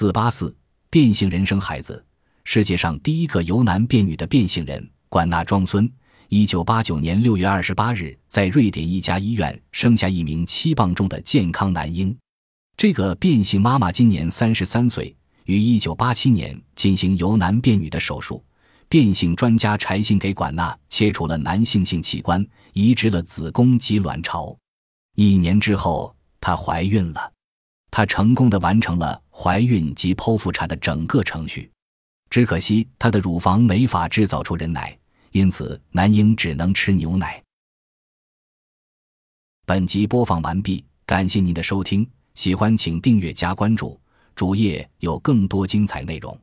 四八四变性人生孩子，世界上第一个由男变女的变性人管纳庄孙，一九八九年六月二十八日在瑞典一家医院生下一名七磅重的健康男婴。这个变性妈妈今年三十三岁，于一九八七年进行由男变女的手术。变性专家柴信给管纳切除了男性性器官，移植了子宫及卵巢。一年之后，她怀孕了。她成功的完成了怀孕及剖腹产的整个程序，只可惜她的乳房没法制造出人奶，因此男婴只能吃牛奶。本集播放完毕，感谢您的收听，喜欢请订阅加关注，主页有更多精彩内容。